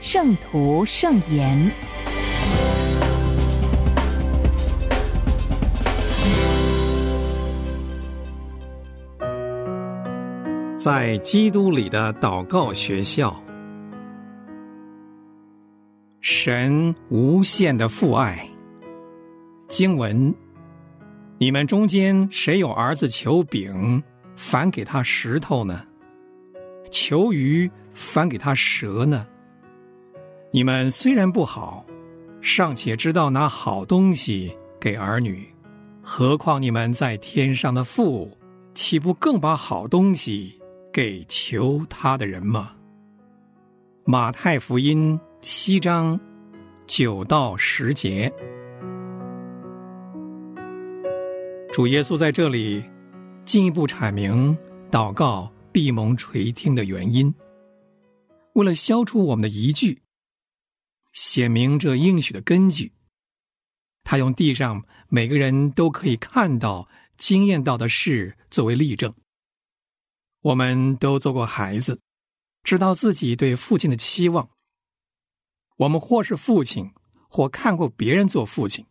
圣徒圣言》。在基督里的祷告学校，神无限的父爱。经文：你们中间谁有儿子求饼，反给他石头呢？求鱼？反给他蛇呢？你们虽然不好，尚且知道拿好东西给儿女，何况你们在天上的父，岂不更把好东西给求他的人吗？马太福音七章九到十节，主耶稣在这里进一步阐明祷告闭蒙垂听的原因。为了消除我们的疑惧，写明这应许的根据，他用地上每个人都可以看到、经验到的事作为例证。我们都做过孩子，知道自己对父亲的期望。我们或是父亲，或看过别人做父亲。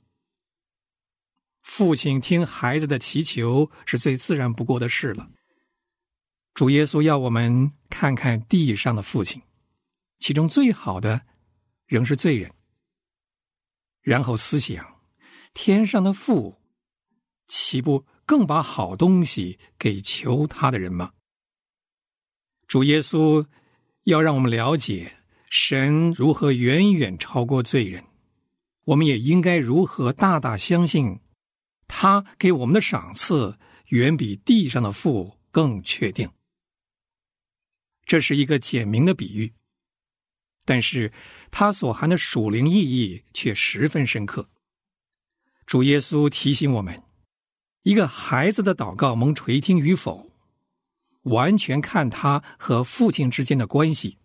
父亲听孩子的祈求是最自然不过的事了。主耶稣要我们看看地上的父亲。其中最好的仍是罪人。然后思想，天上的父，岂不更把好东西给求他的人吗？主耶稣要让我们了解神如何远远超过罪人，我们也应该如何大大相信他给我们的赏赐远比地上的父更确定。这是一个简明的比喻。但是，它所含的属灵意义却十分深刻。主耶稣提醒我们，一个孩子的祷告蒙垂听与否，完全看他和父亲之间的关系。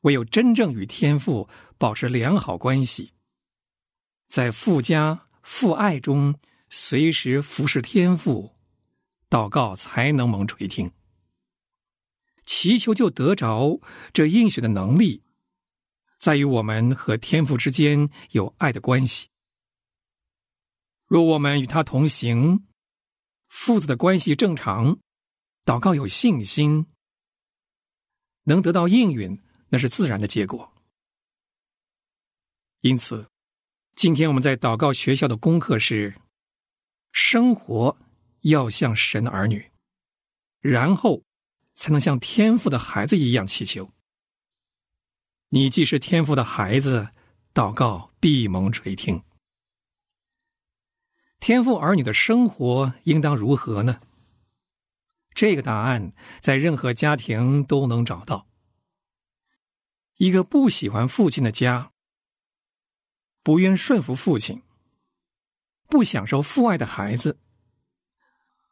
唯有真正与天父保持良好关系，在父家父爱中随时服侍天父，祷告才能蒙垂听。祈求就得着这应许的能力，在于我们和天父之间有爱的关系。若我们与他同行，父子的关系正常，祷告有信心，能得到应允，那是自然的结果。因此，今天我们在祷告学校的功课是：生活要像神的儿女，然后。才能像天赋的孩子一样祈求。你既是天赋的孩子，祷告闭蒙垂听。天赋儿女的生活应当如何呢？这个答案在任何家庭都能找到。一个不喜欢父亲的家，不愿顺服父亲，不享受父爱的孩子，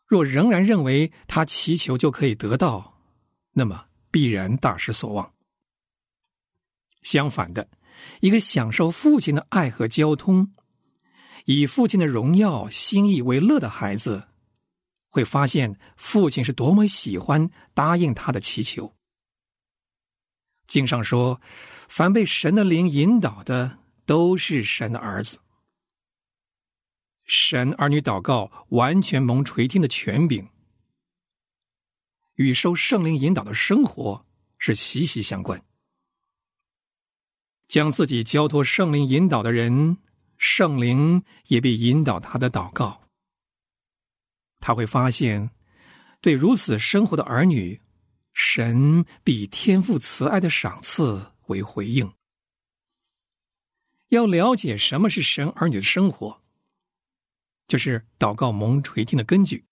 若仍然认为他祈求就可以得到。那么必然大失所望。相反的，一个享受父亲的爱和交通，以父亲的荣耀心意为乐的孩子，会发现父亲是多么喜欢答应他的祈求。经上说：“凡被神的灵引导的，都是神的儿子。”神儿女祷告完全蒙垂听的权柄。与受圣灵引导的生活是息息相关。将自己交托圣灵引导的人，圣灵也必引导他的祷告。他会发现，对如此生活的儿女，神比天赋慈爱的赏赐为回应。要了解什么是神儿女的生活，就是祷告蒙垂听的根据。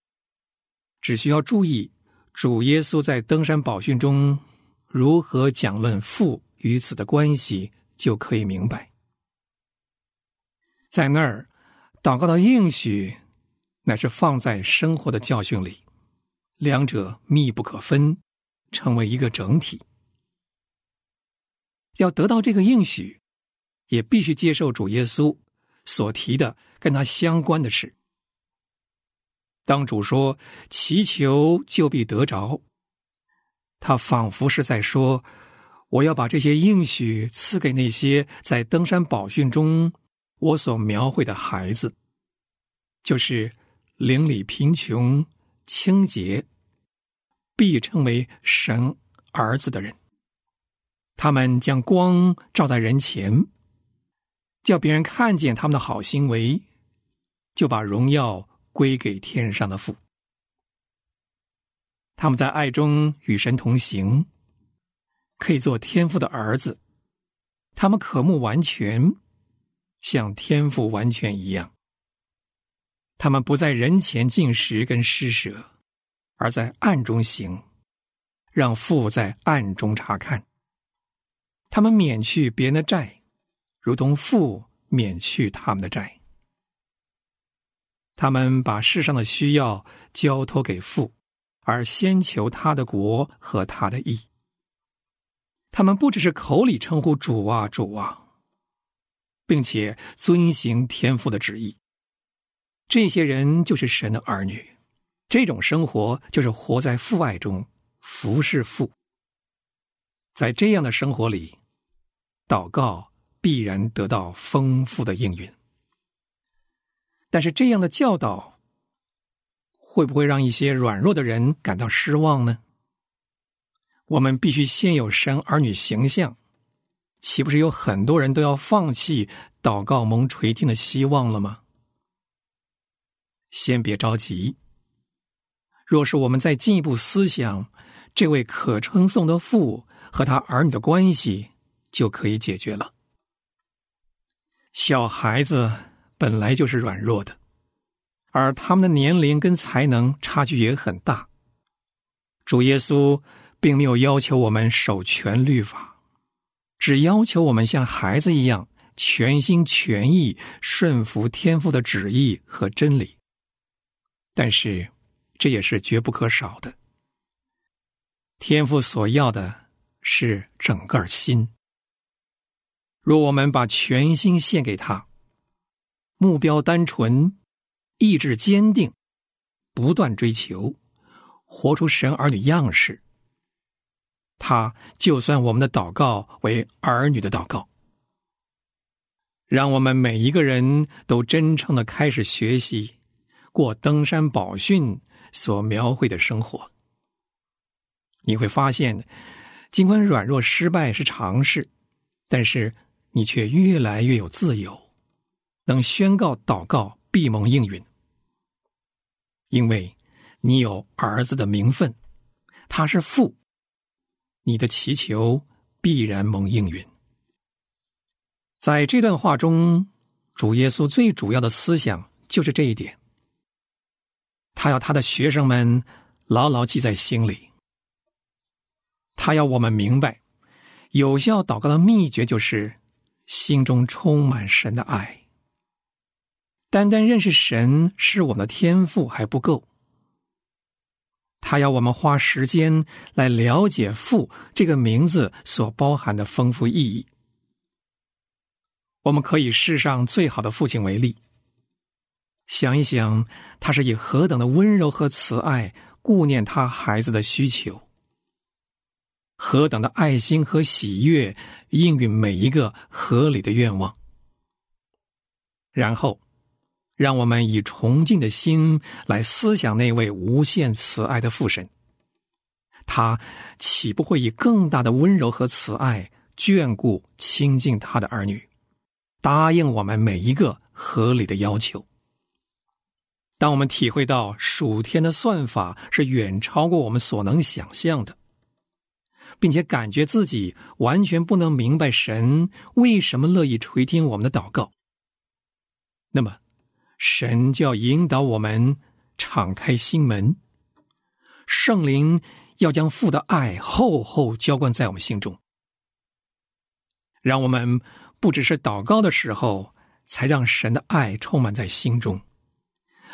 只需要注意。主耶稣在登山宝训中如何讲论父与子的关系就可以明白。在那儿，祷告的应许，乃是放在生活的教训里，两者密不可分，成为一个整体。要得到这个应许，也必须接受主耶稣所提的跟他相关的事。当主说“祈求就必得着”，他仿佛是在说：“我要把这些应许赐给那些在登山宝训中我所描绘的孩子，就是邻里贫穷、清洁，必称为神儿子的人。他们将光照在人前，叫别人看见他们的好行为，就把荣耀。”归给天上的父，他们在爱中与神同行，可以做天父的儿子。他们渴慕完全，像天父完全一样。他们不在人前进食跟施舍，而在暗中行，让父在暗中查看。他们免去别人的债，如同父免去他们的债。他们把世上的需要交托给父，而先求他的国和他的义。他们不只是口里称呼主啊主啊，并且遵行天父的旨意。这些人就是神的儿女，这种生活就是活在父爱中，服侍父。在这样的生活里，祷告必然得到丰富的应允。但是这样的教导，会不会让一些软弱的人感到失望呢？我们必须先有神儿女形象，岂不是有很多人都要放弃祷告蒙垂听的希望了吗？先别着急。若是我们再进一步思想这位可称颂的父和他儿女的关系，就可以解决了。小孩子。本来就是软弱的，而他们的年龄跟才能差距也很大。主耶稣并没有要求我们守全律法，只要求我们像孩子一样全心全意顺服天父的旨意和真理。但是，这也是绝不可少的。天父所要的是整个心。若我们把全心献给他。目标单纯，意志坚定，不断追求，活出神儿女样式。他就算我们的祷告为儿女的祷告，让我们每一个人都真诚的开始学习过登山宝训所描绘的生活。你会发现，尽管软弱失败是常事，但是你却越来越有自由。能宣告祷告必蒙应允，因为你有儿子的名分，他是父，你的祈求必然蒙应允。在这段话中，主耶稣最主要的思想就是这一点，他要他的学生们牢牢记在心里，他要我们明白，有效祷告的秘诀就是心中充满神的爱。单单认识神是我们的天赋还不够，他要我们花时间来了解“父”这个名字所包含的丰富意义。我们可以世上最好的父亲为例，想一想，他是以何等的温柔和慈爱顾念他孩子的需求，何等的爱心和喜悦应允每一个合理的愿望，然后。让我们以崇敬的心来思想那位无限慈爱的父神，他岂不会以更大的温柔和慈爱眷顾亲近他的儿女，答应我们每一个合理的要求？当我们体会到属天的算法是远超过我们所能想象的，并且感觉自己完全不能明白神为什么乐意垂听我们的祷告，那么。神就要引导我们敞开心门，圣灵要将父的爱厚厚浇灌在我们心中。让我们不只是祷告的时候才让神的爱充满在心中，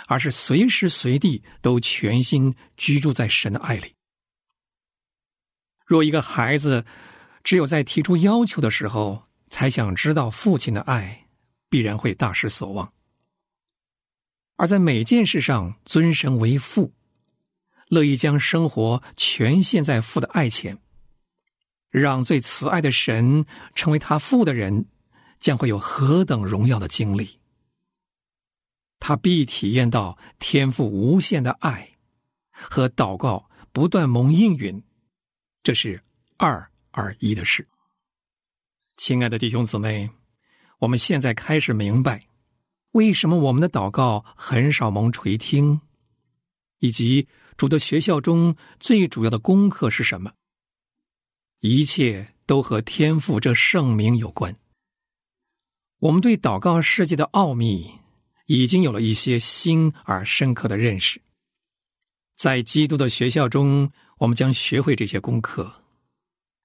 而是随时随地都全心居住在神的爱里。若一个孩子只有在提出要求的时候才想知道父亲的爱，必然会大失所望；而在每件事上尊神为父，乐意将生活全献在父的爱前，让最慈爱的神成为他父的人，将会有何等荣耀的经历！他必体验到天赋无限的爱和祷告不断蒙应允。这是二而一的事。亲爱的弟兄姊妹，我们现在开始明白，为什么我们的祷告很少蒙垂听，以及主的学校中最主要的功课是什么。一切都和天赋这圣名有关。我们对祷告世界的奥秘已经有了一些新而深刻的认识。在基督的学校中。我们将学会这些功课。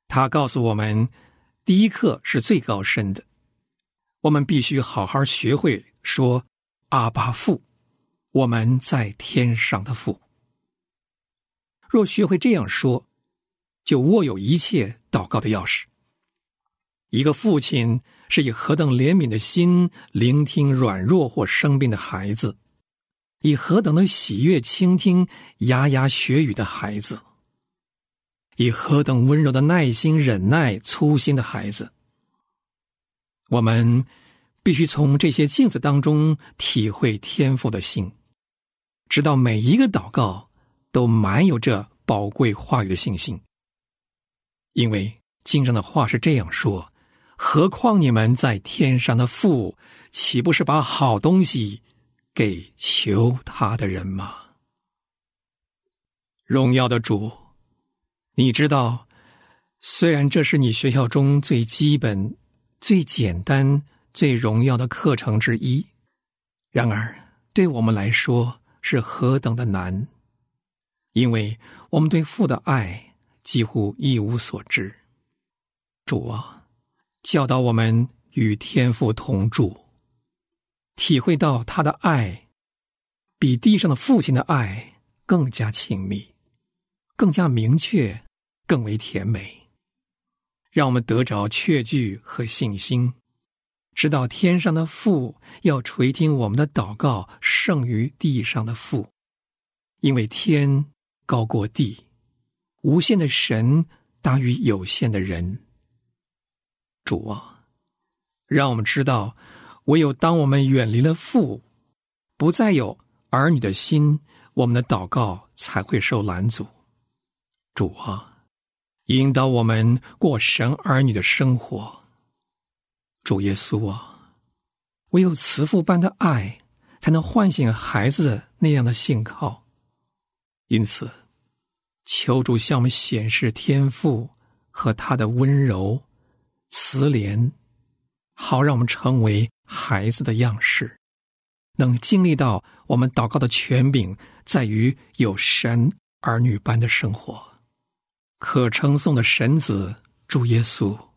他告诉我们，第一课是最高深的，我们必须好好学会说“阿巴父”，我们在天上的父。若学会这样说，就握有一切祷告的钥匙。一个父亲是以何等怜悯的心聆听软弱或生病的孩子，以何等的喜悦倾听牙牙学语的孩子。以何等温柔的耐心忍耐粗心的孩子，我们必须从这些镜子当中体会天赋的心，直到每一个祷告都满有这宝贵话语的信心。因为经上的话是这样说：“何况你们在天上的父，岂不是把好东西给求他的人吗？”荣耀的主。你知道，虽然这是你学校中最基本、最简单、最荣耀的课程之一，然而对我们来说是何等的难，因为我们对父的爱几乎一无所知。主啊，教导我们与天父同住，体会到他的爱比地上的父亲的爱更加亲密，更加明确。更为甜美，让我们得着确据和信心，知道天上的父要垂听我们的祷告，胜于地上的父，因为天高过地，无限的神大于有限的人。主啊，让我们知道，唯有当我们远离了父，不再有儿女的心，我们的祷告才会受拦阻。主啊。引导我们过神儿女的生活，主耶稣啊，唯有慈父般的爱，才能唤醒孩子那样的信靠。因此，求主向我们显示天赋和他的温柔、慈怜，好让我们成为孩子的样式，能经历到我们祷告的权柄在于有神儿女般的生活。可称颂的神子主耶稣，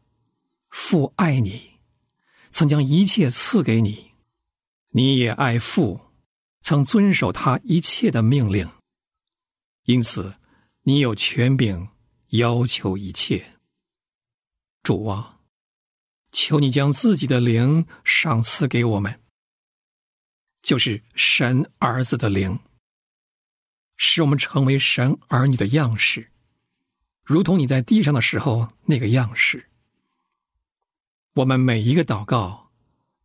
父爱你，曾将一切赐给你，你也爱父，曾遵守他一切的命令，因此你有权柄要求一切。主啊，求你将自己的灵赏赐给我们，就是神儿子的灵，使我们成为神儿女的样式。如同你在地上的时候那个样式，我们每一个祷告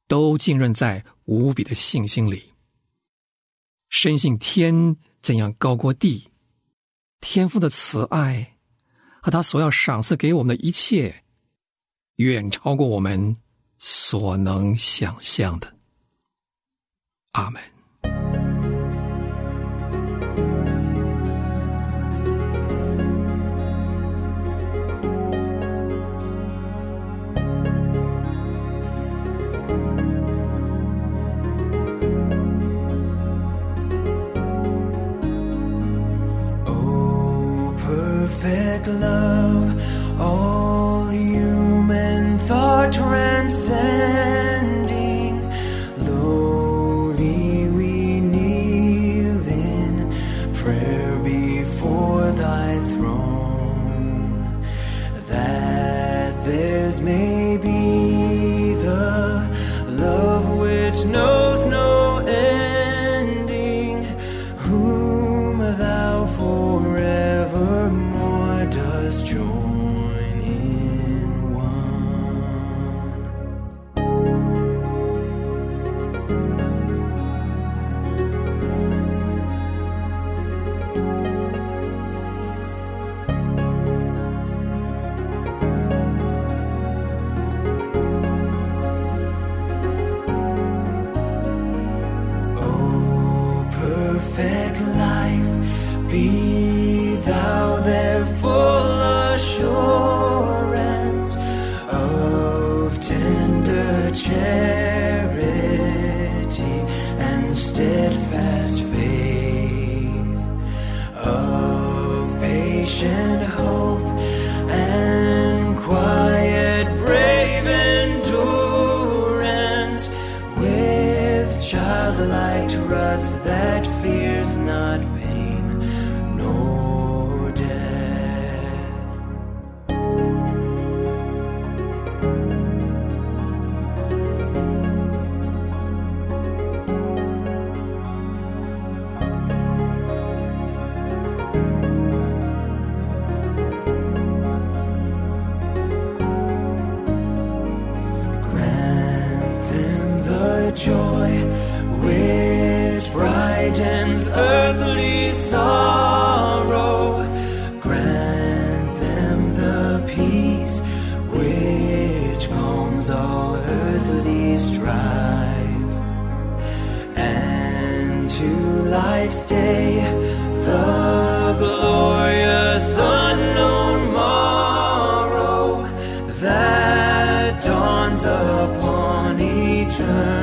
都浸润在无比的信心里，深信天怎样高过地，天父的慈爱和他所要赏赐给我们的一切，远超过我们所能想象的。阿门。Fears not return.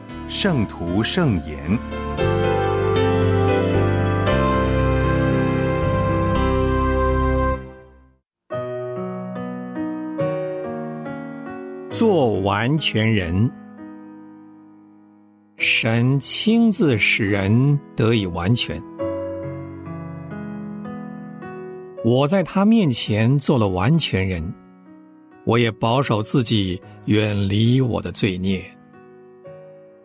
《圣徒圣言》。做完全人，神亲自使人得以完全。我在他面前做了完全人，我也保守自己远离我的罪孽。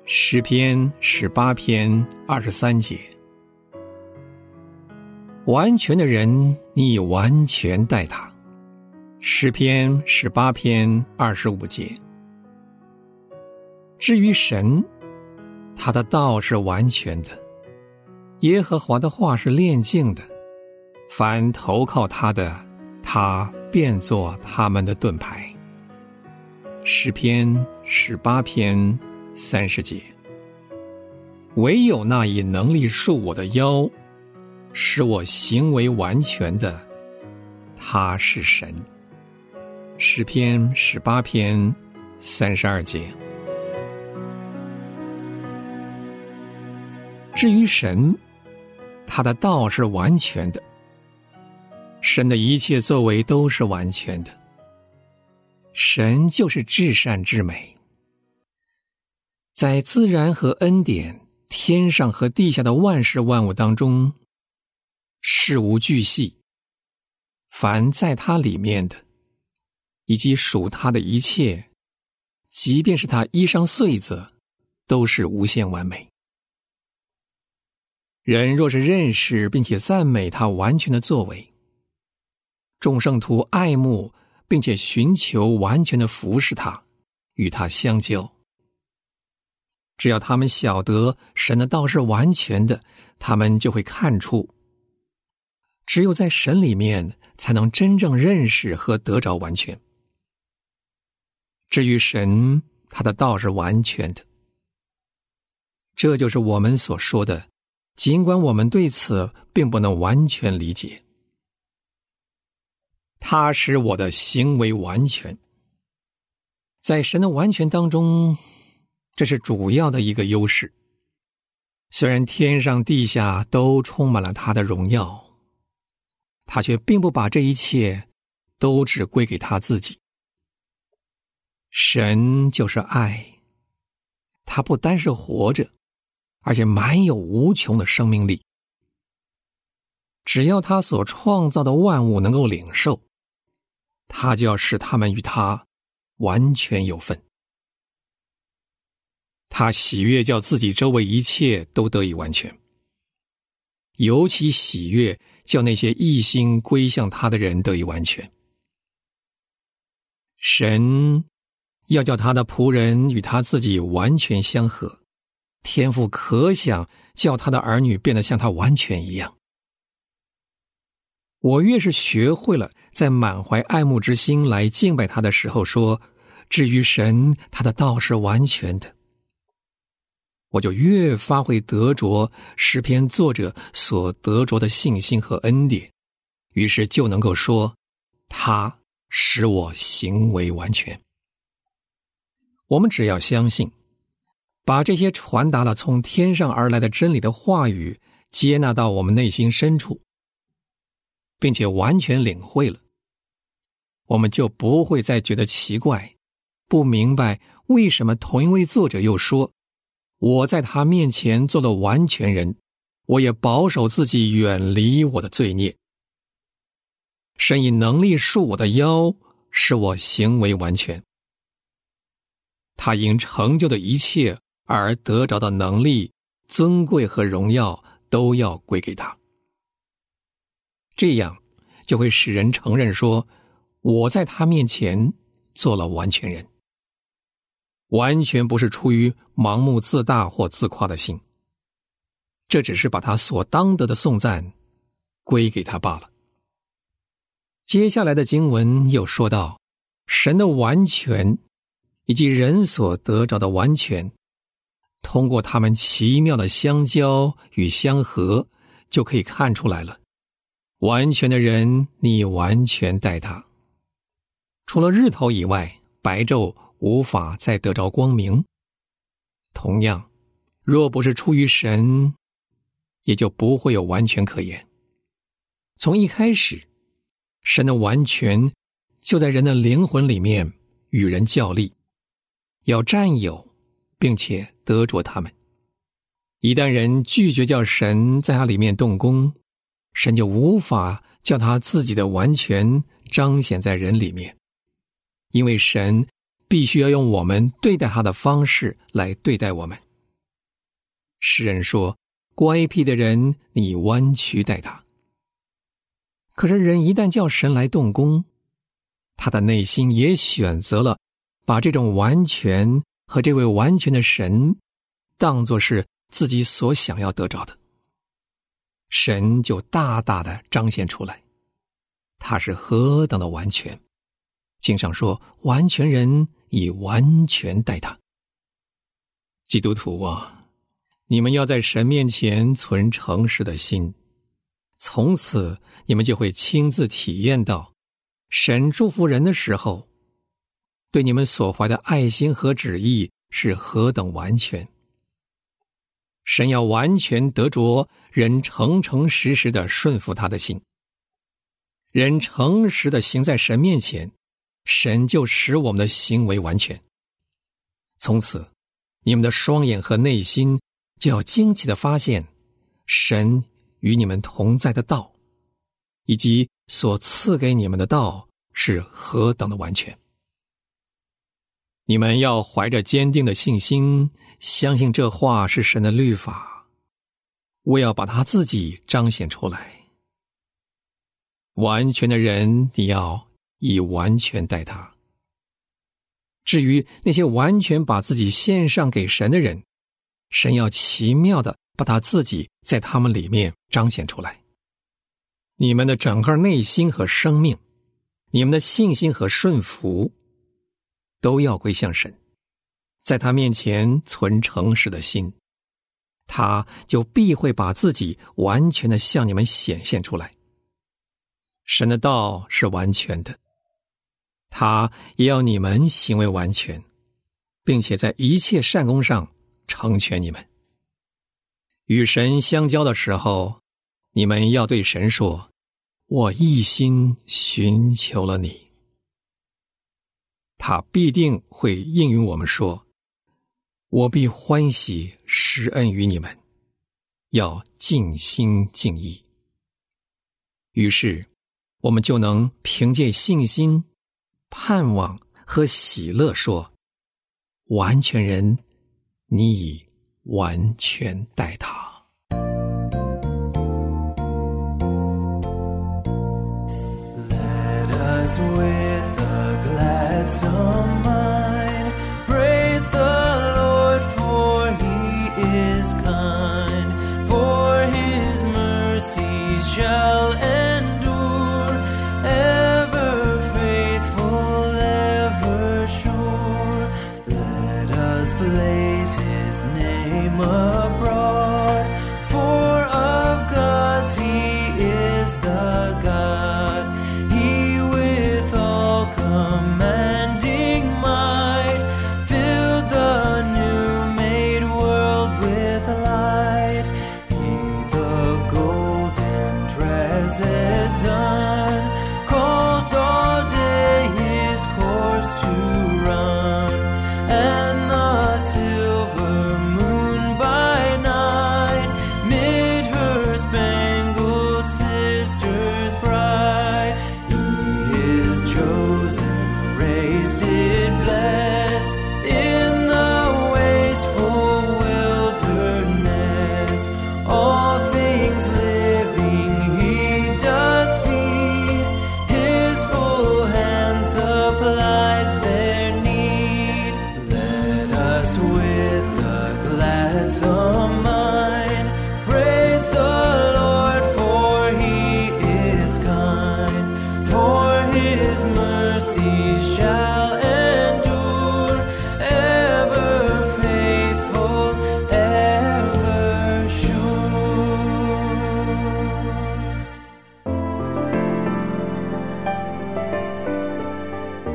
诗篇十八篇二十三节，完全的人，你以完全待他。诗篇十八篇二十五节。至于神，他的道是完全的，耶和华的话是炼净的。凡投靠他的，他便做他们的盾牌。诗篇十八篇三十节。唯有那以能力束我的腰，使我行为完全的，他是神。诗篇十八篇三十二节。至于神，他的道是完全的，神的一切作为都是完全的。神就是至善至美，在自然和恩典、天上和地下的万事万物当中，事无巨细，凡在他里面的，以及属他的一切，即便是他衣裳穗子，都是无限完美。人若是认识并且赞美他完全的作为，众圣徒爱慕并且寻求完全的服侍他，与他相交。只要他们晓得神的道是完全的，他们就会看出，只有在神里面才能真正认识和得着完全。至于神，他的道是完全的，这就是我们所说的。尽管我们对此并不能完全理解，他使我的行为完全。在神的完全当中，这是主要的一个优势。虽然天上地下都充满了他的荣耀，他却并不把这一切都只归给他自己。神就是爱，他不单是活着。而且满有无穷的生命力。只要他所创造的万物能够领受，他就要使他们与他完全有份。他喜悦叫自己周围一切都得以完全，尤其喜悦叫那些一心归向他的人得以完全。神要叫他的仆人与他自己完全相合。天赋可想叫他的儿女变得像他完全一样。我越是学会了在满怀爱慕之心来敬拜他的时候说：“至于神，他的道是完全的。”我就越发会得着诗篇作者所得着的信心和恩典，于是就能够说：“他使我行为完全。”我们只要相信。把这些传达了从天上而来的真理的话语接纳到我们内心深处，并且完全领会了，我们就不会再觉得奇怪，不明白为什么同一位作者又说：“我在他面前做了完全人，我也保守自己远离我的罪孽。神以能力束我的腰，使我行为完全。他因成就的一切。”而得着的能力、尊贵和荣耀都要归给他，这样就会使人承认说：“我在他面前做了完全人。”完全不是出于盲目自大或自夸的心，这只是把他所当得的颂赞归给他罢了。接下来的经文又说到，神的完全以及人所得着的完全。通过他们奇妙的相交与相合，就可以看出来了。完全的人，你完全待他。除了日头以外，白昼无法再得着光明。同样，若不是出于神，也就不会有完全可言。从一开始，神的完全就在人的灵魂里面与人较力，要占有。并且得着他们。一旦人拒绝叫神在他里面动工，神就无法叫他自己的完全彰显在人里面，因为神必须要用我们对待他的方式来对待我们。诗人说：“乖僻的人，你弯曲待他。”可是人一旦叫神来动工，他的内心也选择了把这种完全。和这位完全的神，当作是自己所想要得着的，神就大大的彰显出来，他是何等的完全。经上说，完全人以完全待他。基督徒啊，你们要在神面前存诚实的心，从此你们就会亲自体验到，神祝福人的时候。对你们所怀的爱心和旨意是何等完全！神要完全得着人诚诚实实的顺服他的心，人诚实的行在神面前，神就使我们的行为完全。从此，你们的双眼和内心就要惊奇的发现神与你们同在的道，以及所赐给你们的道是何等的完全。你们要怀着坚定的信心，相信这话是神的律法，我要把他自己彰显出来。完全的人，你要以完全待他。至于那些完全把自己献上给神的人，神要奇妙的把他自己在他们里面彰显出来。你们的整个内心和生命，你们的信心和顺服，都要归向神，在他面前存诚实的心，他就必会把自己完全的向你们显现出来。神的道是完全的，他也要你们行为完全，并且在一切善功上成全你们。与神相交的时候，你们要对神说：“我一心寻求了你。”他必定会应允我们说：“我必欢喜施恩于你们，要尽心尽意。”于是。我们就能凭借信心、盼望和喜乐说：“完全人，你已完全待他。”